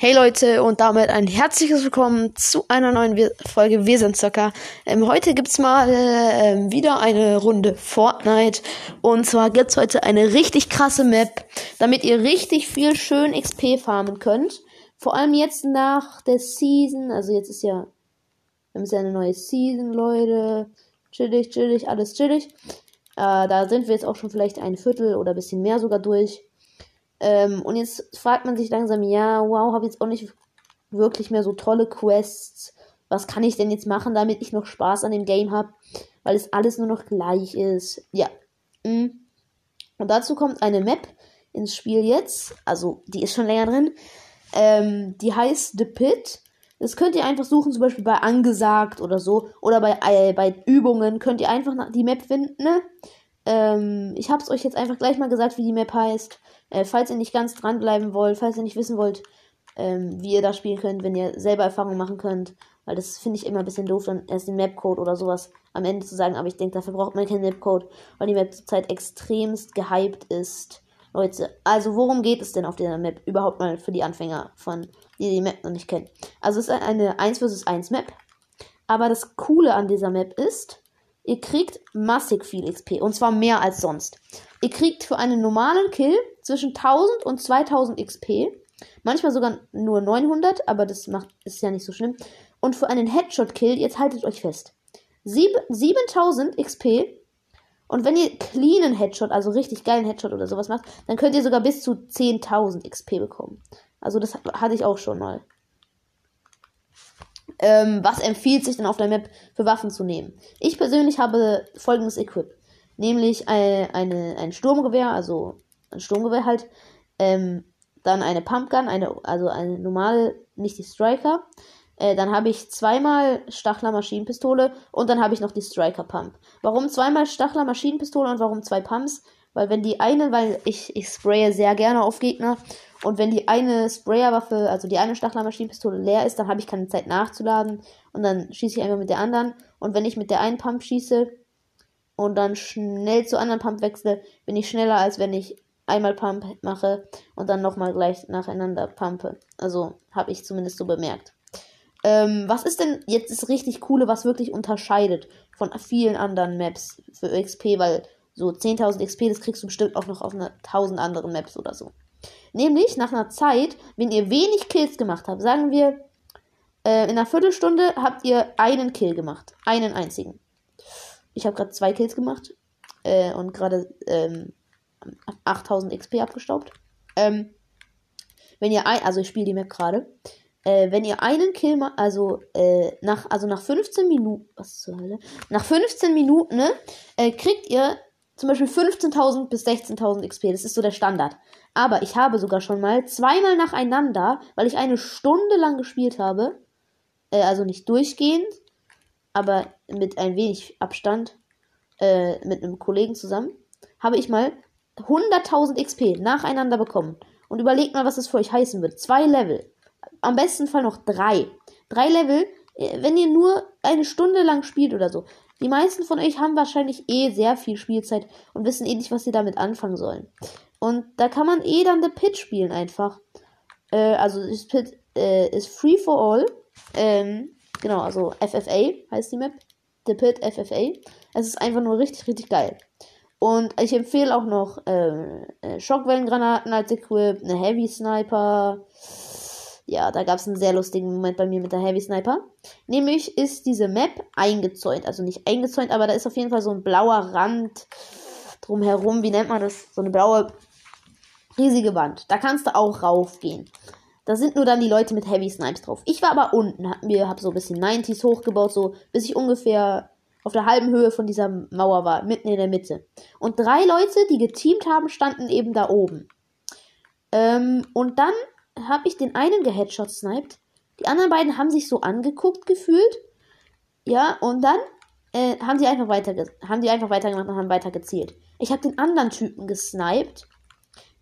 Hey Leute und damit ein herzliches Willkommen zu einer neuen We Folge Wir sind Zocker. Ähm, heute gibt's mal ähm, wieder eine Runde Fortnite und zwar gibt's heute eine richtig krasse Map, damit ihr richtig viel schön XP farmen könnt. Vor allem jetzt nach der Season, also jetzt ist ja, wir haben ja eine neue Season, Leute. Chillig, chillig, alles chillig. Äh, da sind wir jetzt auch schon vielleicht ein Viertel oder bisschen mehr sogar durch. Ähm, und jetzt fragt man sich langsam, ja, wow, habe jetzt auch nicht wirklich mehr so tolle Quests. Was kann ich denn jetzt machen, damit ich noch Spaß an dem Game habe? Weil es alles nur noch gleich ist. Ja. Mhm. Und dazu kommt eine Map ins Spiel jetzt. Also, die ist schon länger drin. Ähm, die heißt The Pit. Das könnt ihr einfach suchen, zum Beispiel bei Angesagt oder so. Oder bei, äh, bei Übungen könnt ihr einfach die Map finden. Ne? Ähm, ich habe es euch jetzt einfach gleich mal gesagt, wie die Map heißt. Äh, falls ihr nicht ganz dranbleiben wollt, falls ihr nicht wissen wollt, ähm, wie ihr da spielen könnt, wenn ihr selber Erfahrungen machen könnt, weil das finde ich immer ein bisschen doof, dann erst den Mapcode oder sowas am Ende zu sagen, aber ich denke, dafür braucht man keinen Mapcode, weil die Map zurzeit extremst gehypt ist. Leute, also worum geht es denn auf dieser Map überhaupt mal für die Anfänger von, die die Map noch nicht kennen? Also es ist eine 1 vs 1 Map, aber das Coole an dieser Map ist, ihr kriegt massig viel XP und zwar mehr als sonst. Ihr kriegt für einen normalen Kill zwischen 1000 und 2000 XP. Manchmal sogar nur 900, aber das macht, ist ja nicht so schlimm. Und für einen Headshot-Kill, jetzt haltet euch fest, 7000 XP. Und wenn ihr cleanen Headshot, also richtig geilen Headshot oder sowas macht, dann könnt ihr sogar bis zu 10.000 XP bekommen. Also das hatte ich auch schon mal. Ähm, was empfiehlt sich denn auf der Map für Waffen zu nehmen? Ich persönlich habe folgendes Equip. Nämlich eine, eine, ein Sturmgewehr, also ein Sturmgewehr halt. Ähm, dann eine Pumpgun, eine, also eine normale, nicht die Striker. Äh, dann habe ich zweimal Stachler Maschinenpistole und dann habe ich noch die Striker Pump. Warum zweimal Stachler Maschinenpistole und warum zwei Pumps? Weil wenn die eine, weil ich, ich spraye sehr gerne auf Gegner und wenn die eine Sprayerwaffe, also die eine Stachler Maschinenpistole leer ist, dann habe ich keine Zeit nachzuladen und dann schieße ich einfach mit der anderen und wenn ich mit der einen Pump schieße und dann schnell zur anderen Pump wechsle, bin ich schneller als wenn ich einmal Pump mache und dann nochmal gleich nacheinander pumpe. Also habe ich zumindest so bemerkt. Ähm, was ist denn jetzt das richtig coole, was wirklich unterscheidet von vielen anderen Maps für XP, weil so 10.000 XP, das kriegst du bestimmt auch noch auf einer 1000 anderen Maps oder so. Nämlich nach einer Zeit, wenn ihr wenig Kills gemacht habt, sagen wir, äh, in einer Viertelstunde habt ihr einen Kill gemacht. Einen einzigen. Ich habe gerade zwei Kills gemacht äh, und gerade ähm, 8000 XP abgestaubt. Ähm, wenn ihr ein, also ich spiele die Map gerade. Äh, wenn ihr einen Kill macht, also äh, nach, also nach 15 Minuten, was zur Hölle? Nach 15 Minuten, ne, äh, kriegt ihr zum Beispiel 15.000 bis 16.000 XP. Das ist so der Standard. Aber ich habe sogar schon mal zweimal nacheinander, weil ich eine Stunde lang gespielt habe, äh, also nicht durchgehend, aber mit ein wenig Abstand, äh, mit einem Kollegen zusammen, habe ich mal 100.000 XP nacheinander bekommen. Und überlegt mal, was das für euch heißen wird. Zwei Level. Am besten Fall noch drei. Drei Level, äh, wenn ihr nur eine Stunde lang spielt oder so. Die meisten von euch haben wahrscheinlich eh sehr viel Spielzeit und wissen eh nicht, was sie damit anfangen sollen. Und da kann man eh dann The Pit spielen einfach. Äh, also das Pit äh, ist free for all. Ähm, genau, also FFA heißt die Map. The Pit FFA. Es ist einfach nur richtig, richtig geil. Und ich empfehle auch noch äh, äh, Schockwellengranaten als Equip, eine Heavy Sniper. Ja, da gab es einen sehr lustigen Moment bei mir mit der Heavy Sniper. Nämlich ist diese Map eingezäunt. Also nicht eingezäunt, aber da ist auf jeden Fall so ein blauer Rand drumherum. Wie nennt man das? So eine blaue, riesige Wand. Da kannst du auch raufgehen. Da sind nur dann die Leute mit Heavy Snipes drauf. Ich war aber unten, hab mir hab so ein bisschen 90s hochgebaut, so bis ich ungefähr auf der halben Höhe von dieser Mauer war, mitten in der Mitte. Und drei Leute, die geteamt haben, standen eben da oben. Ähm, und dann habe ich den einen geheadshot sniped. Die anderen beiden haben sich so angeguckt gefühlt. Ja, und dann äh, haben die einfach weiter haben die einfach weitergemacht und haben weiter gezielt. Ich habe den anderen Typen gesniped.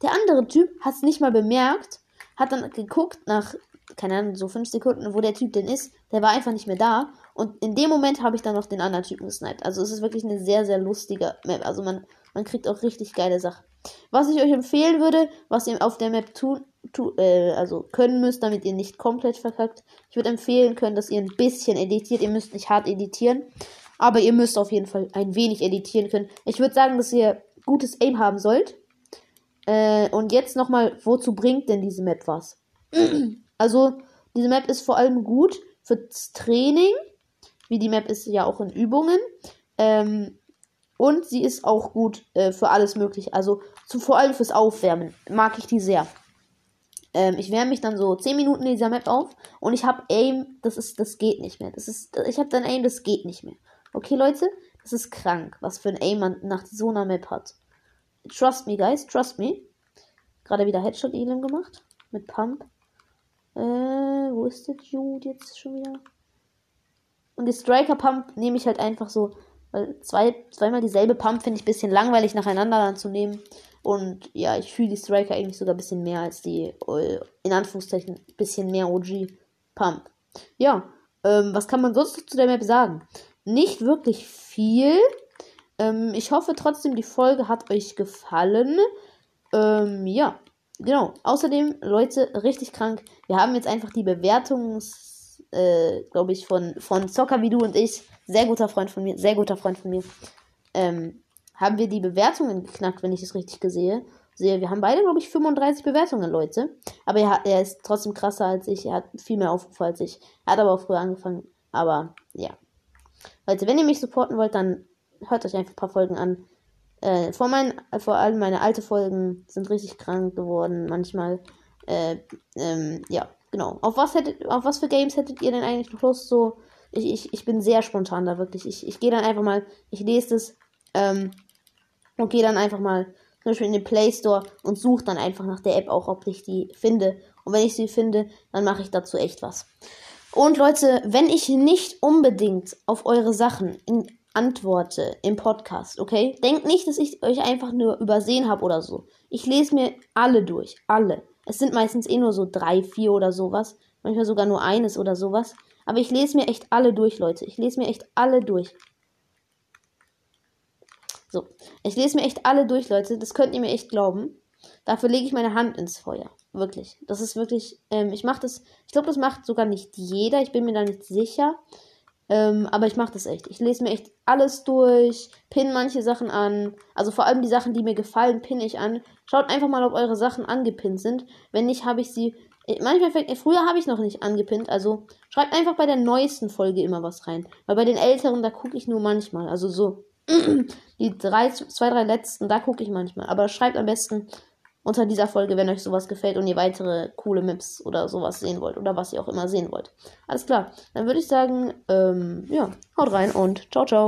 Der andere Typ hat es nicht mal bemerkt, hat dann geguckt nach keine Ahnung, so fünf Sekunden, wo der Typ denn ist, der war einfach nicht mehr da. Und in dem Moment habe ich dann noch den anderen Typen gesniped. Also es ist wirklich eine sehr, sehr lustige Map. Also man, man kriegt auch richtig geile Sachen. Was ich euch empfehlen würde, was ihr auf der Map tun tu, äh, also können müsst, damit ihr nicht komplett verkackt. Ich würde empfehlen können, dass ihr ein bisschen editiert. Ihr müsst nicht hart editieren, aber ihr müsst auf jeden Fall ein wenig editieren können. Ich würde sagen, dass ihr gutes Aim haben sollt. Äh, und jetzt nochmal, wozu bringt denn diese Map was? also, diese Map ist vor allem gut fürs Training, wie die Map ist ja auch in Übungen. Ähm, und sie ist auch gut äh, für alles Mögliche. Also zu, vor allem fürs Aufwärmen mag ich die sehr. Ähm, ich wärme mich dann so 10 Minuten in dieser Map auf und ich habe Aim, das ist, das geht nicht mehr. Das ist, ich habe dann Aim, das geht nicht mehr. Okay, Leute, das ist krank, was für ein Aim man nach so einer Map hat. Trust me, guys, trust me. Gerade wieder Headshot Elim gemacht. Mit Pump. Äh, wo ist der Dude jetzt schon wieder? Und die Striker Pump nehme ich halt einfach so. Weil zwei, zweimal dieselbe Pump finde ich ein bisschen langweilig nacheinander dann zu nehmen. Und ja, ich fühle die Striker eigentlich sogar ein bisschen mehr als die, äh, in Anführungszeichen, ein bisschen mehr OG Pump. Ja, ähm, was kann man sonst zu der Map sagen? Nicht wirklich viel. Ähm, ich hoffe trotzdem, die Folge hat euch gefallen. Ähm, ja, genau. Außerdem, Leute, richtig krank. Wir haben jetzt einfach die Bewertungs, äh, glaube ich, von, von Zocker wie du und ich. Sehr guter Freund von mir, sehr guter Freund von mir. Ähm, haben wir die Bewertungen geknackt, wenn ich es richtig sehe. sehe. Wir haben beide, glaube ich, 35 Bewertungen, Leute. Aber er, er ist trotzdem krasser als ich. Er hat viel mehr Aufrufe als ich. Er hat aber auch früher angefangen. Aber ja. Leute, wenn ihr mich supporten wollt, dann hört euch einfach ein paar Folgen an. Äh, vor, mein, vor allem meine alte Folgen sind richtig krank geworden. Manchmal. Äh, ähm, ja, genau. Auf was hättet, auf was für Games hättet ihr denn eigentlich noch Lust? So, ich, ich, ich bin sehr spontan da wirklich. Ich, ich gehe dann einfach mal, ich lese das, ähm, und gehe dann einfach mal zum Beispiel in den Play Store und suche dann einfach nach der App auch, ob ich die finde. Und wenn ich sie finde, dann mache ich dazu echt was. Und Leute, wenn ich nicht unbedingt auf eure Sachen in antworte im Podcast, okay? Denkt nicht, dass ich euch einfach nur übersehen habe oder so. Ich lese mir alle durch. Alle. Es sind meistens eh nur so drei, vier oder sowas. Manchmal sogar nur eines oder sowas. Aber ich lese mir echt alle durch, Leute. Ich lese mir echt alle durch. So. Ich lese mir echt alle durch, Leute. Das könnt ihr mir echt glauben. Dafür lege ich meine Hand ins Feuer. Wirklich. Das ist wirklich. Ähm, ich mache das. Ich glaube, das macht sogar nicht jeder. Ich bin mir da nicht sicher. Ähm, aber ich mache das echt. Ich lese mir echt alles durch, pinne manche Sachen an. Also vor allem die Sachen, die mir gefallen, pinne ich an. Schaut einfach mal, ob eure Sachen angepinnt sind. Wenn nicht, habe ich sie. Äh, manchmal fällt, früher habe ich noch nicht angepinnt, also schreibt einfach bei der neuesten Folge immer was rein. Weil bei den älteren, da gucke ich nur manchmal. Also so die drei, zwei, drei letzten, da gucke ich manchmal. Aber schreibt am besten unter dieser Folge, wenn euch sowas gefällt und ihr weitere coole Maps oder sowas sehen wollt oder was ihr auch immer sehen wollt. Alles klar, dann würde ich sagen, ähm, ja, haut rein und ciao, ciao.